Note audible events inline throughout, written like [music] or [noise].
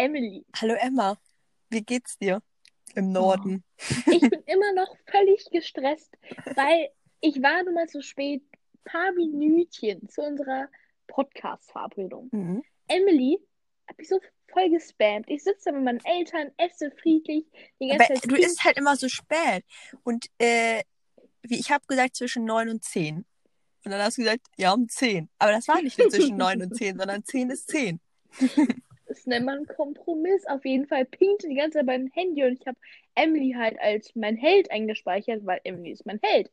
Emily. Hallo Emma, wie geht's dir im Norden? Oh, ich bin [laughs] immer noch völlig gestresst, weil ich war nun mal so spät, paar Minütchen zu unserer Podcast-Verabredung. Mhm. Emily hat mich so voll gespammt. Ich sitze mit meinen Eltern, esse friedlich. Du isst halt immer so spät. Und äh, wie ich habe gesagt zwischen 9 und 10. Und dann hast du gesagt, ja, um 10. Aber das war nicht nur zwischen 9 und 10, sondern 10 ist 10. Das nennt man Kompromiss. Auf jeden Fall pinkte die ganze Zeit beim Handy und ich habe Emily halt als mein Held eingespeichert, weil Emily ist mein Held.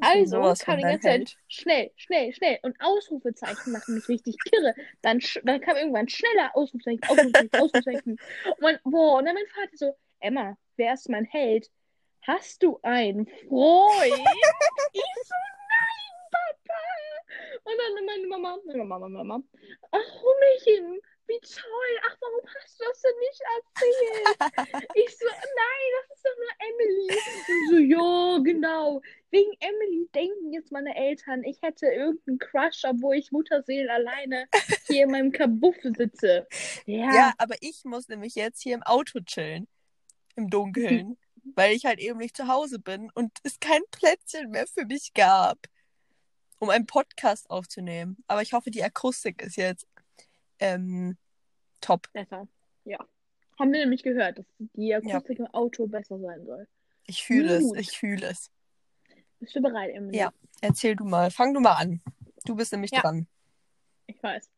Also kam die ganze Zeit Held. schnell, schnell, schnell. Und Ausrufezeichen machen mich richtig kirre. Dann, dann kam irgendwann schneller Ausrufezeichen, Ausrufezeichen, [laughs] Ausrufezeichen. Und, mein, boah, und dann mein Vater so, Emma, wer ist mein Held? Hast du einen Freund? [laughs] ich so, nein, Papa. Und dann meine Mama, meine Mama, meine Mama, ach, Hummelchen, wie toll. Ach, warum hast du das denn nicht erzählt? Ich so, nein, das ist doch nur Emily. Und so, ja, genau. Wegen Emily denken jetzt meine Eltern, ich hätte irgendeinen Crush, obwohl ich Mutterseelen alleine hier in meinem Kabuff sitze. Ja, Ja, aber ich muss nämlich jetzt hier im Auto chillen. Im Dunkeln. [laughs] weil ich halt eben nicht zu Hause bin und es kein Plätzchen mehr für mich gab, um einen Podcast aufzunehmen. Aber ich hoffe, die Akustik ist jetzt ähm, top. besser. Ja. Haben wir nämlich gehört, dass die Akustik im Auto besser sein soll. Ich fühle es, ich fühle es. Bist du bereit, Emily? Ja. Erzähl du mal, fang du mal an. Du bist nämlich Ja. dran. Ich weiß.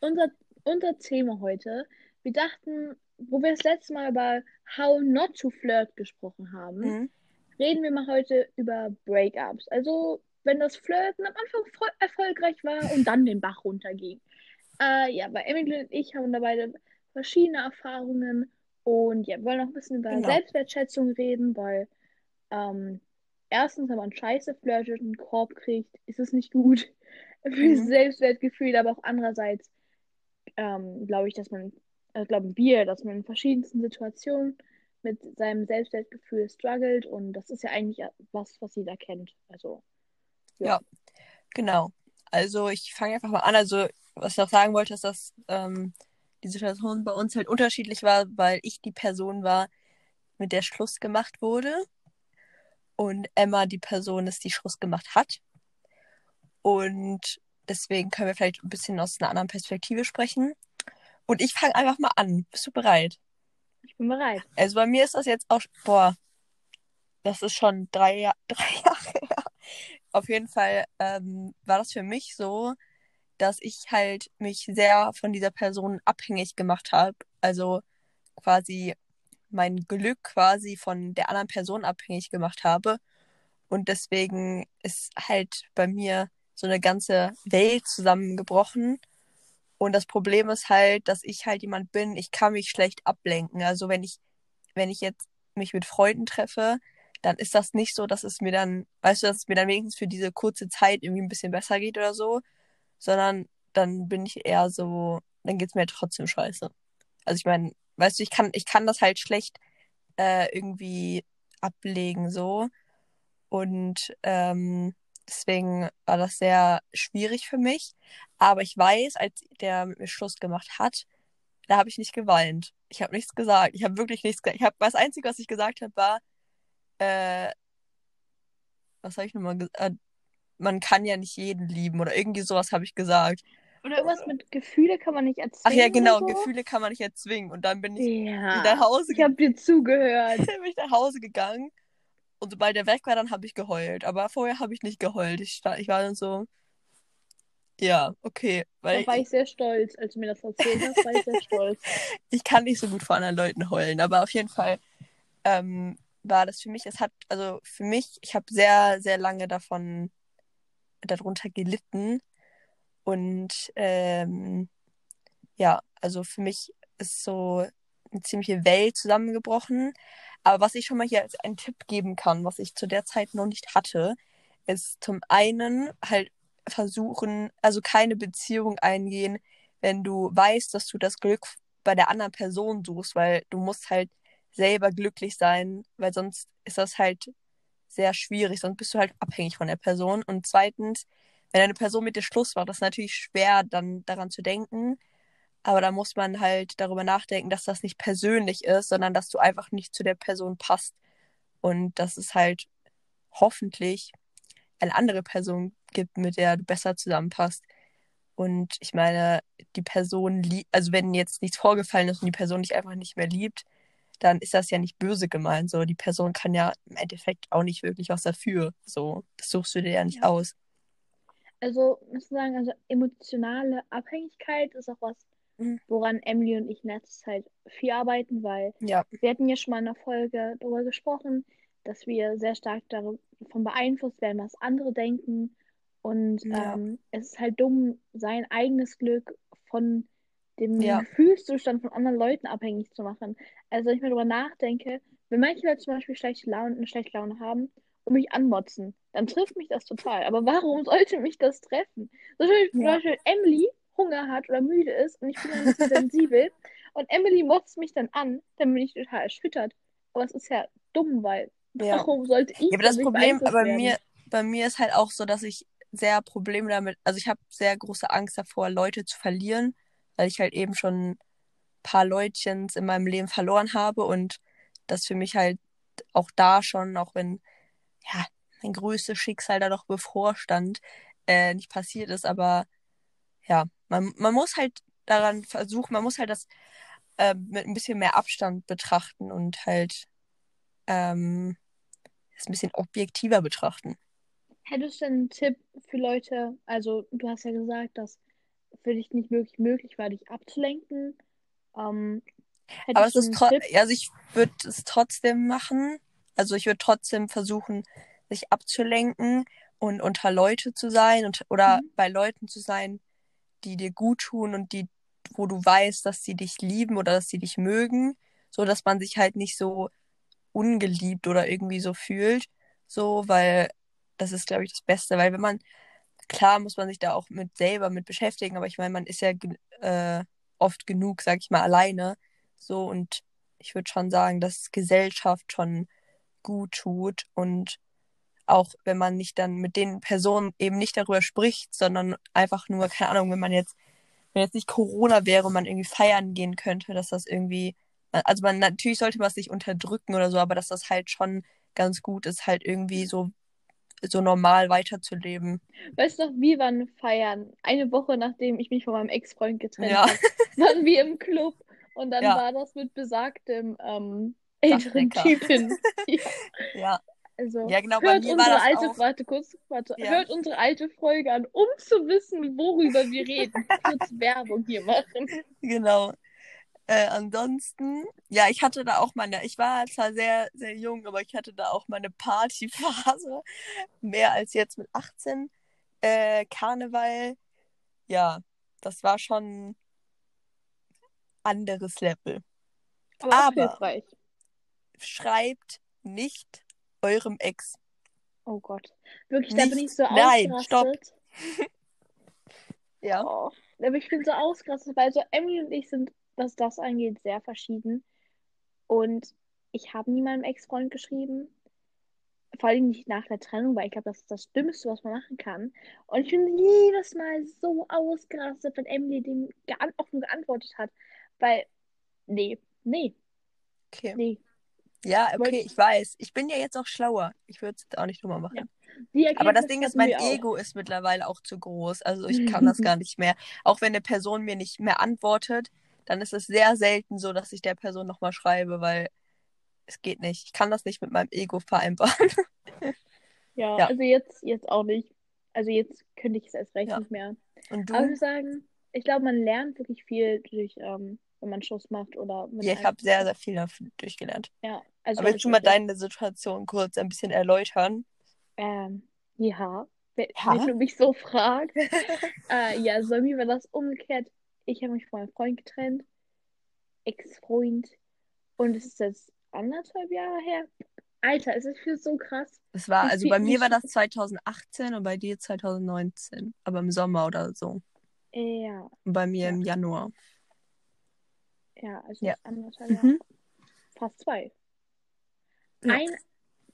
unser, unser Thema heute, wir dachten, wo wir das letzte Mal über How Not to Flirt gesprochen haben, Mhm. reden wir mal heute über Breakups. Also, wenn das Flirten am Anfang erfolgreich war und dann den Bach runterging. Äh, ja, bei Emily und ich haben da beide verschiedene Erfahrungen und ja, wir wollen auch ein bisschen über Genau. Selbstwertschätzung reden, weil ähm, erstens, wenn man scheiße flirtet und einen Korb kriegt, ist es nicht gut [laughs] für das Mhm. Selbstwertgefühl, aber auch andererseits ähm, glaube ich, dass man, äh, glauben wir, dass man in verschiedensten Situationen mit seinem Selbstwertgefühl struggelt und das ist ja eigentlich was, was jeder kennt. Also, Ja, genau. Also ich fange einfach mal an. Also was ich noch sagen wollte, ist, dass ähm, die Situation bei uns halt unterschiedlich war, weil ich die Person war, mit der Schluss gemacht wurde und Emma die Person ist, die Schluss gemacht hat. Und deswegen können wir vielleicht ein bisschen aus einer anderen Perspektive sprechen. Und ich fange einfach mal an. Bist du bereit? ich bin bereit. Also bei mir ist das jetzt auch, boah, das ist schon drei, Jahr, [laughs] drei Jahre her. Auf jeden Fall ähm, war das für mich so, dass ich halt mich sehr von dieser Person abhängig gemacht habe. Also quasi mein Glück quasi von der anderen Person abhängig gemacht habe. Und deswegen ist halt bei mir so eine ganze Welt zusammengebrochen. Und das Problem ist halt, dass ich halt jemand bin, ich kann mich schlecht ablenken. Also wenn ich, wenn ich jetzt mich mit Freunden treffe, dann ist das nicht so, dass es mir dann, weißt du, dass es mir dann wenigstens für diese kurze Zeit irgendwie ein bisschen besser geht oder so, sondern dann bin ich eher so, dann geht's mir trotzdem scheiße. Also ich meine, weißt du, ich kann, ich kann das halt schlecht äh, irgendwie ablegen so. Und ähm, deswegen war das sehr schwierig für mich. Aber ich weiß, als der mit mir Schluss gemacht hat, da habe ich nicht geweint. Ich habe nichts gesagt. Ich habe wirklich nichts gesagt. Ich habe das Einzige, was ich gesagt habe, war, äh, was habe ich nochmal gesagt? Man kann ja nicht jeden lieben oder irgendwie sowas habe ich gesagt. Oder irgendwas mit Gefühle kann man nicht erzählen. Ach ja, genau, so? Gefühle kann man nicht erzwingen. Und dann bin ich Ja. nach Hause, Ich habe dir zugehört. [laughs] bin ich nach Hause gegangen und sobald er weg war, dann habe ich geheult. Aber vorher habe ich nicht geheult. Ich, ich war dann so, ja, okay, weil Da war ich sehr stolz, als du mir das erzählt hast, war ich sehr [laughs] stolz. ich kann nicht so gut vor anderen Leuten heulen, aber auf jeden Fall ähm, war das für mich, es hat, also für mich, ich habe sehr, sehr lange davon, darunter gelitten und ähm, ja, also für mich ist so eine ziemliche Welt zusammengebrochen. Aber was ich schon mal hier als einen Tipp geben kann, was ich zu der Zeit noch nicht hatte, ist zum einen halt versuchen, also keine Beziehung eingehen, wenn du weißt, dass du das Glück bei der anderen Person suchst, weil du musst halt selber glücklich sein, weil sonst ist das halt sehr schwierig, sonst bist du halt abhängig von der Person. Und zweitens, wenn eine Person mit dir Schluss macht, das ist natürlich schwer, dann daran zu denken. Aber da muss man halt darüber nachdenken, dass das nicht persönlich ist, sondern dass du einfach nicht zu der Person passt. Und dass es halt hoffentlich eine andere Person gibt, mit der du besser zusammenpasst. Und ich meine, die Person liebt, also wenn jetzt nichts vorgefallen ist und die Person dich einfach nicht mehr liebt, dann ist das ja nicht böse gemeint. So, die Person kann ja im Endeffekt auch nicht wirklich was dafür. So, das suchst du dir ja nicht Ja. aus. Also, muss man sagen, also emotionale Abhängigkeit ist auch was, Mhm. woran Emily und ich in letzter Zeit viel arbeiten, weil Ja, wir hatten ja schon mal in einer Folge darüber gesprochen, dass wir sehr stark davon beeinflusst werden, was andere denken. Und Ja. ähm, es ist halt dumm, sein eigenes Glück von dem Ja. Gefühlszustand von anderen Leuten abhängig zu machen. Also, wenn ich mir darüber nachdenke, wenn manche Leute zum Beispiel schlechte Laune, eine schlechte Laune haben und mich anmotzen, dann trifft mich das total. Aber warum sollte mich das treffen? So, zum Ja. Beispiel Emily Hunger hat oder müde ist und ich bin ein bisschen sensibel [laughs] und Emily motzt mich dann an, dann bin ich total erschüttert. Aber es ist ja dumm, weil ja. warum sollte ich Ja, aber das Problem bei werden? mir, bei mir ist halt auch so, dass ich sehr Probleme damit, also ich habe sehr große Angst davor, Leute zu verlieren, weil ich halt eben schon ein paar Leutchens in meinem Leben verloren habe und das für mich halt auch da schon, auch wenn ja mein größtes Schicksal da noch bevorstand, äh, nicht passiert ist, aber ja, man, man muss halt daran versuchen, man muss halt das äh, mit ein bisschen mehr Abstand betrachten und halt ähm, das ein bisschen objektiver betrachten. Hättest du einen Tipp für Leute? Also, du hast ja gesagt, dass für dich nicht wirklich möglich war, dich abzulenken. Ähm, Aber es ist also ich würde es trotzdem machen. Also ich würde trotzdem versuchen, sich abzulenken und unter Leute zu sein und oder Mhm. bei Leuten zu sein, die dir gut tun und die, wo du weißt, dass sie dich lieben oder dass sie dich mögen, so dass man sich halt nicht so ungeliebt oder irgendwie so fühlt, so, weil das ist, glaube ich, das Beste, weil wenn man, klar muss man sich da auch mit selber mit beschäftigen, aber ich meine, man ist ja äh, oft genug, sag ich mal, alleine, so und ich würde schon sagen, dass Gesellschaft schon gut tut und auch wenn man nicht dann mit den Personen eben nicht darüber spricht, sondern einfach nur, keine Ahnung, wenn man jetzt, wenn jetzt nicht Corona wäre und man irgendwie feiern gehen könnte, dass das irgendwie, also man, natürlich sollte man es nicht unterdrücken oder so, aber dass das halt schon ganz gut ist, halt irgendwie so, so normal weiterzuleben. Weißt du noch, wir waren feiern. Eine Woche nachdem ich mich von meinem Ex-Freund getrennt Ja. habe, waren wir im Club und dann Ja. war das mit besagtem ähm, älteren. Typen. [laughs] ja, Ja, also Ja, genau, hört unsere alte, auch- warte kurz, warte, Ja. hört unsere alte Folge an, um zu wissen, worüber wir reden. [laughs] Kurz Werbung hier machen. genau. Äh, ansonsten, ja, ich hatte da auch meine, ich war zwar sehr, sehr jung, aber ich hatte da auch meine Partyphase. [laughs] Mehr als jetzt mit 18. Äh, Karneval, ja, das war schon anderes Level. Aber Aber- hilfreich. Schreibt nicht eurem Ex. Oh Gott. Wirklich, da bin Nicht- ich so Nein, ausgerastet. [laughs] Ja. Oh, aber ich bin so ausgerastet, weil so Emily und ich sind, was das angeht, sehr verschieden. Und ich habe nie meinem Ex-Freund geschrieben. Vor allem nicht nach der Trennung, weil ich glaube, das ist das Dümmste, was man machen kann. Und ich bin jedes Mal so ausgerastet, wenn Emily dem offen geantwortet hat. Weil, nee, nee, Okay. nee. Ja, okay, ich weiß. Ich bin ja jetzt auch schlauer. Ich würde es jetzt auch nicht nochmal machen. Ja. Aber das Ding ist, mein wir auch. Ego ist mittlerweile auch zu groß. Also ich [laughs] kann das gar nicht mehr. Auch wenn eine Person mir nicht mehr antwortet, dann ist es sehr selten so, dass ich der Person nochmal schreibe, weil es geht nicht. Ich kann das nicht mit meinem Ego vereinbaren. [laughs] Ja, Ja. also jetzt, jetzt auch nicht. Also jetzt könnte ich es erst recht Ja. nicht mehr. Und Aber ich du? sagen, ich glaube, man lernt wirklich viel durch, ähm, wenn man Schluss macht oder mit Ja, ich habe sehr, sehr viel durchgelernt. Ja, also Aber willst du mal deine Situation kurz ein bisschen erläutern? Ähm, ja, wenn, Ja? wenn du mich so fragst. [laughs] äh, ja, so mir war das umgekehrt. Ich habe mich von meinem Freund getrennt. Ex-Freund. Und es ist jetzt anderthalb Jahre her. Alter, es ist viel so krass. Es war, also bei mir war das 2018 und bei dir 2019. Aber im Sommer oder so. Ja, Und bei mir Ja. im Januar. ja, also Ja. anderthalb Jahre. Mhm. Fast zwei. Ja. Ein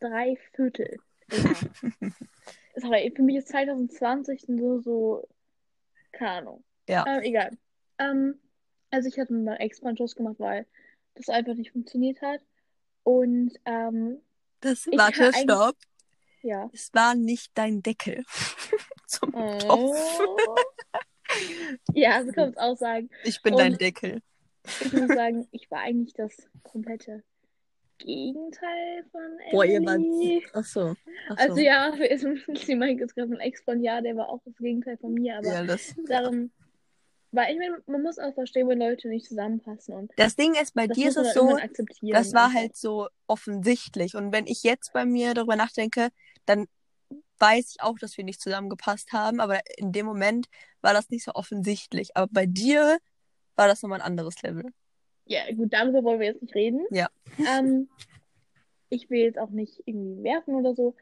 Dreiviertel. Ja. [laughs] Sorry, für mich ist 2020 so, so, keine Ahnung. Ja. Ähm, egal. Ähm, Also ich hatte mit meinem Ex-Freund Schluss gemacht, weil das einfach nicht funktioniert hat. Und ähm, Das, warte, stopp. ja. Es war nicht dein Deckel [laughs] zum Topf. Oh. ja, so kann man es auch sagen. Ich bin dein Und- Deckel. Ich muss sagen, ich war eigentlich das komplette Gegenteil von Boah, ihr wart. Emily. Ach so. Ach so. Also ja, für sie meint jetzt gerade mein Ex-Freund, ja, der war auch das Gegenteil von mir, aber ja, das, darum, weil ich meine, man muss auch verstehen, wenn Leute nicht zusammenpassen und das Ding ist, bei dir ist es dann so, das war halt so offensichtlich. Und wenn ich jetzt bei mir darüber nachdenke, dann weiß ich auch, dass wir nicht zusammengepasst haben. Aber in dem Moment war das nicht so offensichtlich. Aber bei dir war das nochmal ein anderes Level. Ja, gut, darüber wollen wir jetzt nicht reden. Ja. Ähm, ich will jetzt auch nicht irgendwie werfen oder so.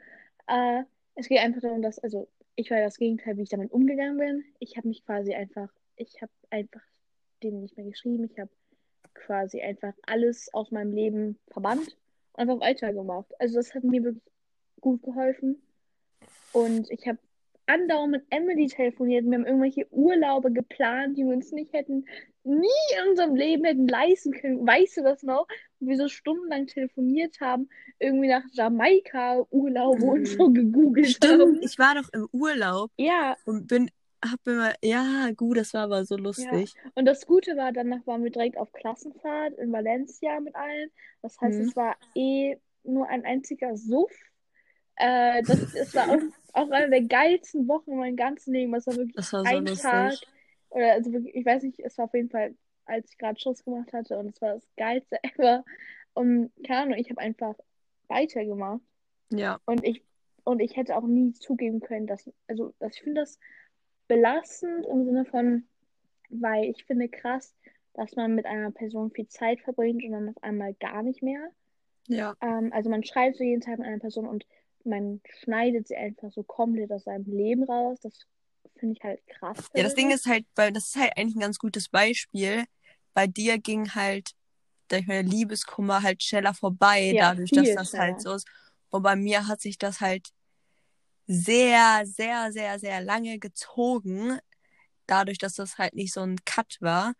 Äh, es geht einfach darum, dass, also ich war das Gegenteil, wie ich damit umgegangen bin. Ich habe mich quasi einfach, ich habe einfach dem nicht mehr geschrieben. Ich habe quasi einfach alles aus meinem Leben verbannt und einfach weitergemacht. Also das hat mir wirklich gut geholfen. Und ich habe andauernd mit Emily telefoniert. Wir haben irgendwelche Urlaube geplant, die wir uns nicht hätten, nie in unserem Leben hätten leisten können. Weißt du das noch? Wo wir so stundenlang telefoniert haben, irgendwie nach Jamaika Urlaube und so gegoogelt Stimmt, haben. ich war doch im Urlaub Ja, und bin, hab immer, ja, gut, das war aber so lustig. und das Gute war, danach waren wir direkt auf Klassenfahrt in Valencia mit allen. Das heißt, Mhm. es war eh nur ein einziger Suff. Äh, das, es war auch, auch eine der geilsten Wochen in meinem ganzen Leben. Es war wirklich Das war so ein lustig. Tag. Oder also wirklich, ich weiß nicht, es war auf jeden Fall, als ich gerade Schluss gemacht hatte und es war das geilste [laughs] ever. Und keine Ahnung, ich habe einfach weitergemacht. Ja, Und ich, und ich hätte auch nie zugeben können, dass, also, dass ich finde das belastend im Sinne von, weil ich finde krass, dass man mit einer Person viel Zeit verbringt und dann auf einmal gar nicht mehr. ja. Ähm, also man schreibt so jeden Tag mit einer Person und man schneidet sie einfach so komplett aus seinem Leben raus. Das finde ich halt krass. Ja, das Ding ist halt, weil das ist halt eigentlich ein ganz gutes Beispiel. Bei dir ging halt, der Liebeskummer halt schneller vorbei, Ja, dadurch, dass das schneller. halt so ist. Und bei mir hat sich das halt sehr, sehr, sehr, sehr lange gezogen, dadurch, dass das halt nicht so ein Cut war.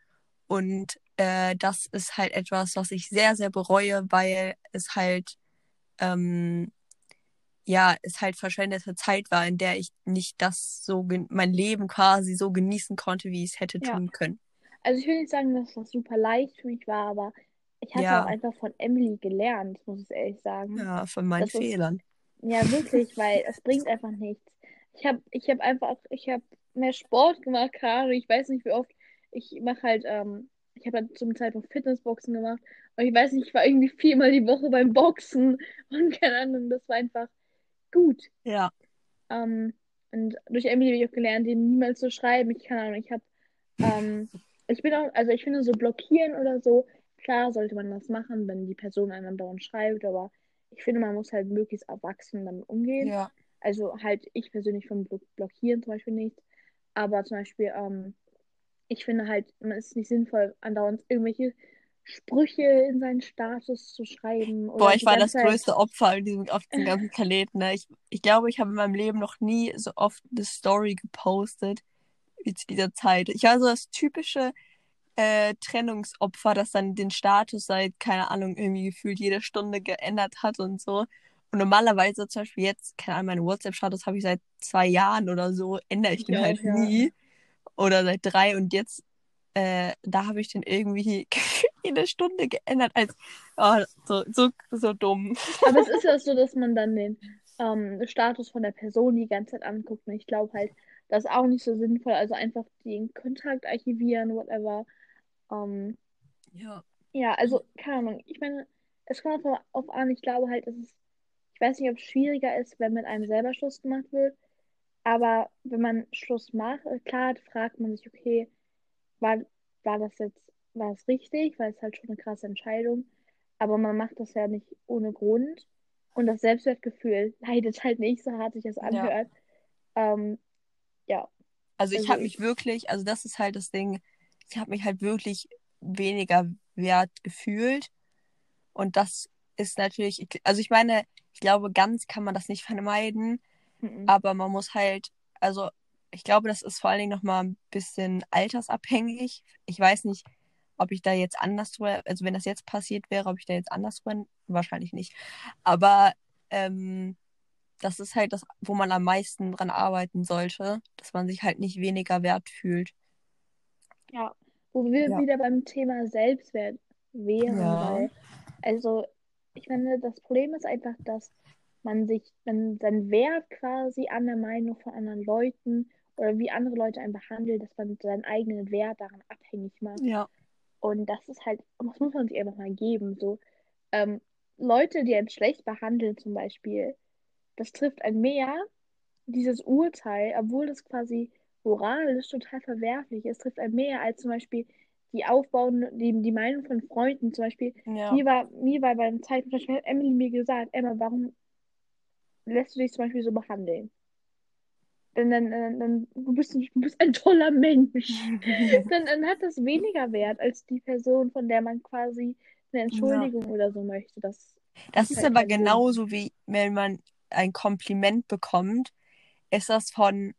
Und äh, das ist halt etwas, was ich sehr, sehr bereue, weil es halt, ähm, ja, es halt verschwendete Zeit war, in der ich nicht das so, mein Leben quasi so genießen konnte, wie ich es hätte Ja. tun können. Also ich will nicht sagen, dass das super leicht für mich war, aber ich habe Ja. auch einfach von Emily gelernt, muss ich ehrlich sagen. Ja, von meinen Das ist- Fehlern. Ja, wirklich, weil es bringt einfach nichts. Ich habe ich hab einfach, ich habe mehr Sport gemacht, Ahnung, ich weiß nicht wie oft. Ich mache halt, ähm, ich habe halt zum Zeitpunkt Fitnessboxen gemacht. Und ich weiß nicht, ich war irgendwie viermal die Woche beim Boxen [laughs] und keine Ahnung, das war einfach gut. Ja, Ähm, und durch Emily habe ich auch gelernt, den niemals zu schreiben. Ich keine Ahnung, ich habe, ähm, ich bin auch, also ich finde so blockieren oder so, klar sollte man das machen, wenn die Person einem dauernd schreibt, aber ich finde, man muss halt möglichst erwachsen damit umgehen. ja. Also halt, ich persönlich vom Blo Blockieren zum Beispiel nicht. Aber zum Beispiel, ähm, ich finde halt, man ist nicht sinnvoll, andauernd irgendwelche Sprüche in seinen Status zu schreiben. Oder Boah, ich war das Zeit- größte Opfer in diesem, auf diesem ganzen [laughs] Planeten. Ne? Ich, ich glaube, ich habe in meinem Leben noch nie so oft eine Story gepostet wie zu dieser Zeit. Ich war so das typische äh, Trennungsopfer, das dann den Status seit, keine Ahnung, irgendwie gefühlt jede Stunde geändert hat und so. Und normalerweise zum Beispiel jetzt, keine Ahnung, meinen WhatsApp-Status habe ich seit zwei Jahren oder so, ändere ich den auch, halt ja. nie. Oder seit drei und jetzt, äh, da habe ich den irgendwie [laughs] jede Stunde geändert, als oh, so, so, so dumm. Aber es ist ja [laughs] so, dass man dann den ähm, Status von der Person die ganze Zeit anguckt. Und ich glaube halt, das ist auch nicht so sinnvoll. Also einfach den Kontakt archivieren, whatever. Ähm, Ja. ja, also, keine Ahnung. Ich meine, es kommt auf, auf an. Ich glaube halt, dass es, ich weiß nicht, ob es schwieriger ist, wenn mit einem selber Schluss gemacht wird. Aber wenn man Schluss macht, äh, klar, fragt man sich, okay, war, war das jetzt, war es richtig? Weil es halt schon eine krasse Entscheidung. Aber man macht das ja nicht ohne Grund. Und das Selbstwertgefühl [laughs] leidet halt nicht, so hart sich das anhört. Ähm, ja, Also ich Also habe ich- mich wirklich, also das ist halt das Ding, ich habe mich halt wirklich weniger wert gefühlt. Und das ist natürlich, ich- also ich meine, ich glaube, ganz kann man das nicht vermeiden, mhm. aber man muss halt, also ich glaube, das ist vor allen Dingen nochmal ein bisschen altersabhängig. Ich weiß nicht, ob ich da jetzt anders drüber, also wenn das jetzt passiert wäre, ob ich da jetzt anders drüber, wahrscheinlich nicht. Aber ähm, das ist halt das, wo man am meisten dran arbeiten sollte, dass man sich halt nicht weniger wert fühlt. Ja, wo wir Ja. wieder beim Thema Selbstwert wären, Ja. weil, also, ich finde, das Problem ist einfach, dass man sich, man seinen Wert quasi an der Meinung von anderen Leuten oder wie andere Leute einen behandelt, dass man seinen eigenen Wert daran abhängig macht. Ja. Und das ist halt, das muss man sich einfach mal geben. So, ähm, Leute, die einen schlecht behandeln, zum Beispiel, das trifft ein mehr, dieses Urteil, obwohl das quasi moralisch total verwerflich ist, trifft ein mehr als zum Beispiel die aufbauende, die, die Meinung von Freunden. Zum Beispiel, Ja. mir war, mir war beim Zeitpunkt, zum Beispiel hat Emily mir gesagt, Emma, warum lässt du dich zum Beispiel so behandeln? Dann, dann, dann, dann du bist, du bist ein toller Mensch. [laughs] dann, dann hat das weniger Wert als die Person, von der man quasi eine Entschuldigung oder so möchte. Das, Das macht ist halt aber genauso wie wenn man ein Kompliment bekommt, ist das von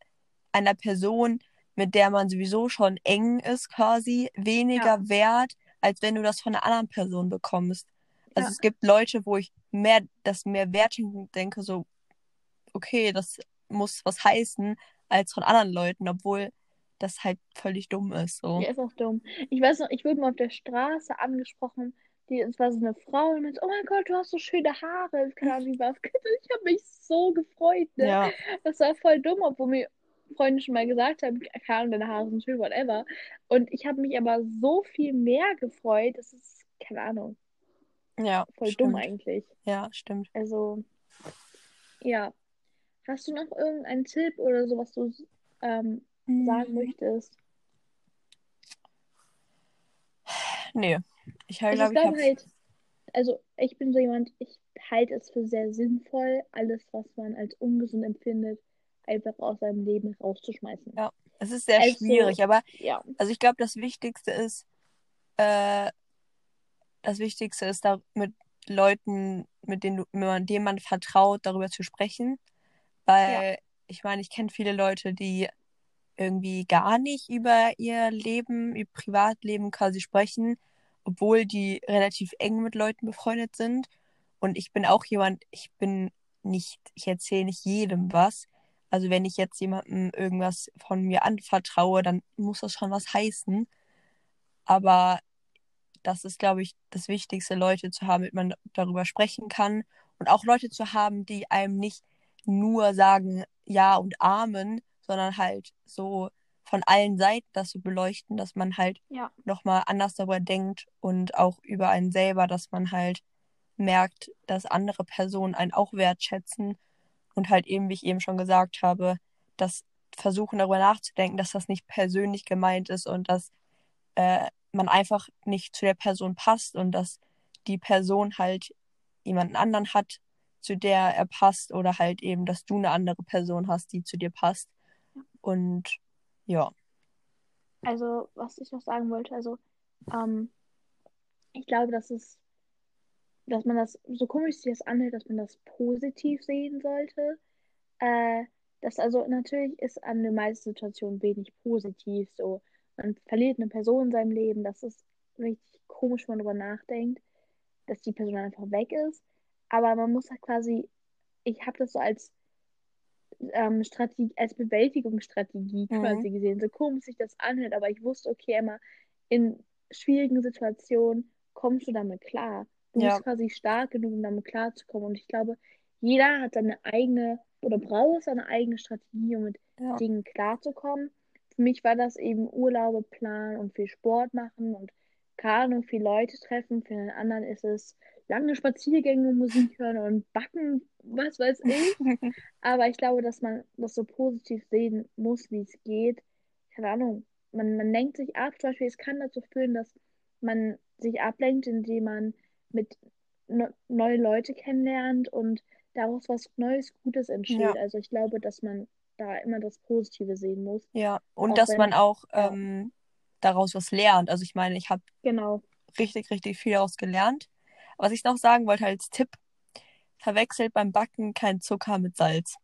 einer Person, mit der man sowieso schon eng ist, quasi weniger wert, als wenn du das von einer anderen Person bekommst. Also Ja. es gibt Leute, wo ich mehr das mehr wertschätzend denke, so, okay, das muss was heißen, als von anderen Leuten, obwohl das halt völlig dumm ist. So. Ja, ist auch dumm. Ich weiß noch, ich wurde mal auf der Straße angesprochen. Die, es war so eine Frau und meinte, oh mein Gott, du hast so schöne Haare. Das? Ich habe mich so gefreut, ne? Ja, Das war voll dumm, obwohl mir Freunde schon mal gesagt haben, keine Ahnung, deine Haare sind schön, whatever. Und ich habe mich aber so viel mehr gefreut. Das ist, keine Ahnung, ja, voll dumm stimmt. eigentlich. Ja, stimmt. Also, ja. Hast du noch irgendeinen Tipp oder so, was du ähm, sagen Mm, möchtest? Nee, ich Also glaube, ich glaube halt, also ich bin so jemand, ich halte es für sehr sinnvoll, alles, was man als ungesund empfindet, einfach aus seinem Leben rauszuschmeißen. Ja. Es ist sehr Also, schwierig, aber Ja, also ich glaube, das Wichtigste ist, äh, das Wichtigste ist, da mit Leuten, mit denen, mit man- denen man vertraut, darüber zu sprechen. Weil ich meine, ich kenne viele Leute, die irgendwie gar nicht über ihr Leben, ihr Privatleben quasi sprechen, obwohl die relativ eng mit Leuten befreundet sind. Und ich bin auch jemand, ich bin nicht, ich erzähle nicht jedem was. Also wenn ich jetzt jemandem irgendwas von mir anvertraue, dann muss das schon was heißen. Aber das ist, glaube ich, das Wichtigste, Leute zu haben, mit man darüber sprechen kann. Und auch Leute zu haben, die einem nicht nur sagen Ja und Amen, sondern halt so von allen Seiten das so beleuchten, dass man halt ja, nochmal anders darüber denkt und auch über einen selber, dass man halt merkt, dass andere Personen einen auch wertschätzen und halt eben, wie ich eben schon gesagt habe, dass versuchen darüber nachzudenken, dass das nicht persönlich gemeint ist und dass äh, man einfach nicht zu der Person passt und dass die Person halt jemanden anderen hat, zu der er passt oder halt eben, dass du eine andere Person hast, die zu dir passt. Und ja, also was ich noch sagen wollte, also ähm, ich glaube, dass es, dass man das, so komisch sich das anhört, dass man das positiv sehen sollte. Äh, das also natürlich ist an den meisten Situationen wenig positiv. So, man verliert eine Person in seinem Leben. Das ist richtig komisch, wenn man darüber nachdenkt, dass die Person einfach weg ist. Aber man muss halt quasi, ich habe das so als ähm, Strategie, als Bewältigungsstrategie Mhm. quasi gesehen. So komisch sich das anhört, aber ich wusste, okay, Emma, in schwierigen Situationen kommst du damit klar. Du Ja. bist quasi stark genug, um damit klarzukommen. Und ich glaube, jeder hat seine eigene oder braucht seine eigene Strategie, um mit ja, Dingen klarzukommen. Für mich war das eben Urlaube planen und viel Sport machen und keine Ahnung, viele Leute treffen. Für den anderen ist es lange Spaziergänge, Musik hören und backen, was weiß ich. [laughs] Aber ich glaube, dass man das so positiv sehen muss, wie es geht. Keine Ahnung. Man, man lenkt sich ab. Zum Beispiel, es kann dazu führen, dass man sich ablenkt, indem man mit ne, neue Leute kennenlernt und daraus was Neues, Gutes entsteht. Ja. Also ich glaube, dass man da immer das Positive sehen muss. ja. Und Auch dass wenn- man auch ja. ähm, daraus was lernt. Also ich meine, ich habe Genau. richtig, richtig viel daraus gelernt. Was ich noch sagen wollte als Tipp, verwechselt beim Backen kein Zucker mit Salz.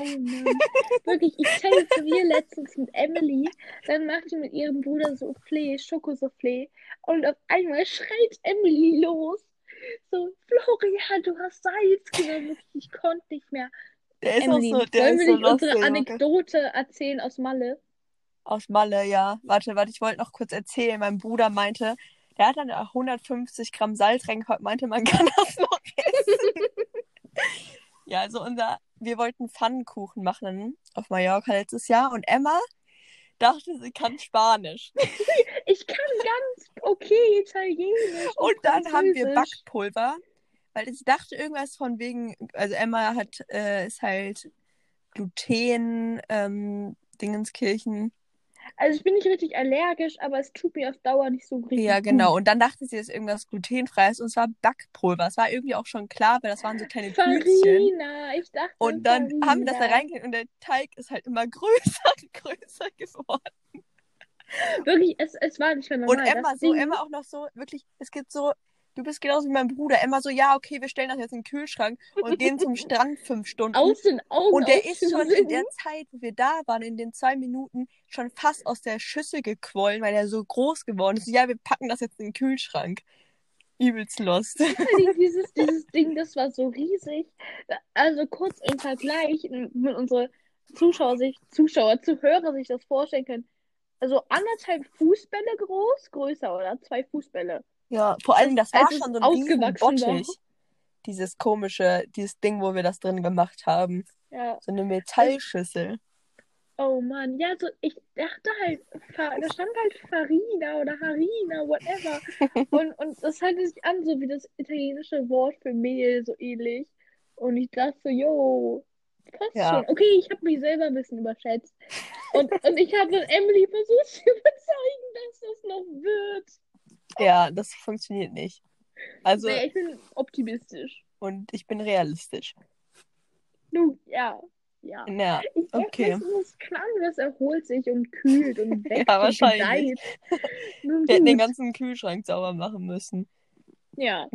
Oh Mann. Wirklich, ich telefoniere letztens mit Emily, dann macht sie mit ihrem Bruder Soufflé, Schokosoufflé und auf einmal schreit Emily los. So, Florian, du hast Salz genommen. Ich konnte nicht mehr. Der ist Emily, auch so, der wollen ist wir so nicht unsere lustig. Anekdote erzählen aus Malle? Aus Malle, ja. Warte, warte, ich wollte noch kurz erzählen. Mein Bruder meinte, der hat dann 150 Gramm Salz reingekaut, meinte, man kann das noch essen. Ja, also unser, wir wollten Pfannkuchen machen auf Mallorca letztes Jahr und Emma dachte, sie kann Spanisch. [laughs] Ich kann ganz okay Italienisch Und dann haben wir. Backpulver, weil ich dachte irgendwas von wegen, also Emma hat, äh, ist halt Gluten, ähm, Dingenskirchen. Also ich bin nicht richtig allergisch, aber es tut mir auf Dauer nicht so richtig Ja, gut. genau. Und dann dachte sie, es ist irgendwas glutenfreies und es war Backpulver. Es war irgendwie auch schon klar, weil das waren so kleine. Farina, ich dachte Und dann haben wir das da Farina. reingekriegt und der Teig ist halt immer [laughs] größer und größer geworden. Wirklich, es, es war nicht mehr Und normal. Emma das so, Ding, Emma auch noch so, wirklich, es gibt so, du bist genauso wie mein Bruder. Emma so, ja, okay, wir stellen das jetzt in den Kühlschrank und gehen zum Strand fünf Stunden. aus den Augen Und der ist schon in der Zeit, wo wir da waren, in den zwei Minuten, schon fast aus der Schüssel gequollen, weil er so groß geworden ist. Ja, wir packen das jetzt in den Kühlschrank. Übelst lost. [laughs] dieses, dieses Ding, das war so riesig. Also kurz im Vergleich, mit unsere Zuschauer sich, Zuschauer, Zuhörer sich das vorstellen können. Also anderthalb Fußbälle groß, größer, oder? Zwei Fußbälle. Ja, vor allem, das war schon so ein riesen ausgewachsen war. Bottich. Dieses komische, dieses Ding, wo wir das drin gemacht haben. Ja. So eine Metallschüssel. Oh Mann, ja, so, ich dachte halt, da stand halt Farina oder Harina, whatever. [laughs] Und, und das hörte sich an, so wie das italienische Wort für Mehl, so ähnlich. Und ich dachte so, yo, passt Ja. schon. Okay, ich habe mich selber ein bisschen überschätzt. Und, und ich habe dann Emily versucht [laughs] zu überzeugen, dass das noch wird. Ja, das funktioniert nicht. Also, Naja, ich bin optimistisch. und ich bin realistisch. Nun, ja, ja. Ja, Ich denke, Okay. das ist klar, das erholt sich und kühlt und [laughs] wächst Ja, und wahrscheinlich. gedeiht. [laughs] Nun wir hätten den ganzen Kühlschrank sauber machen müssen. Ja.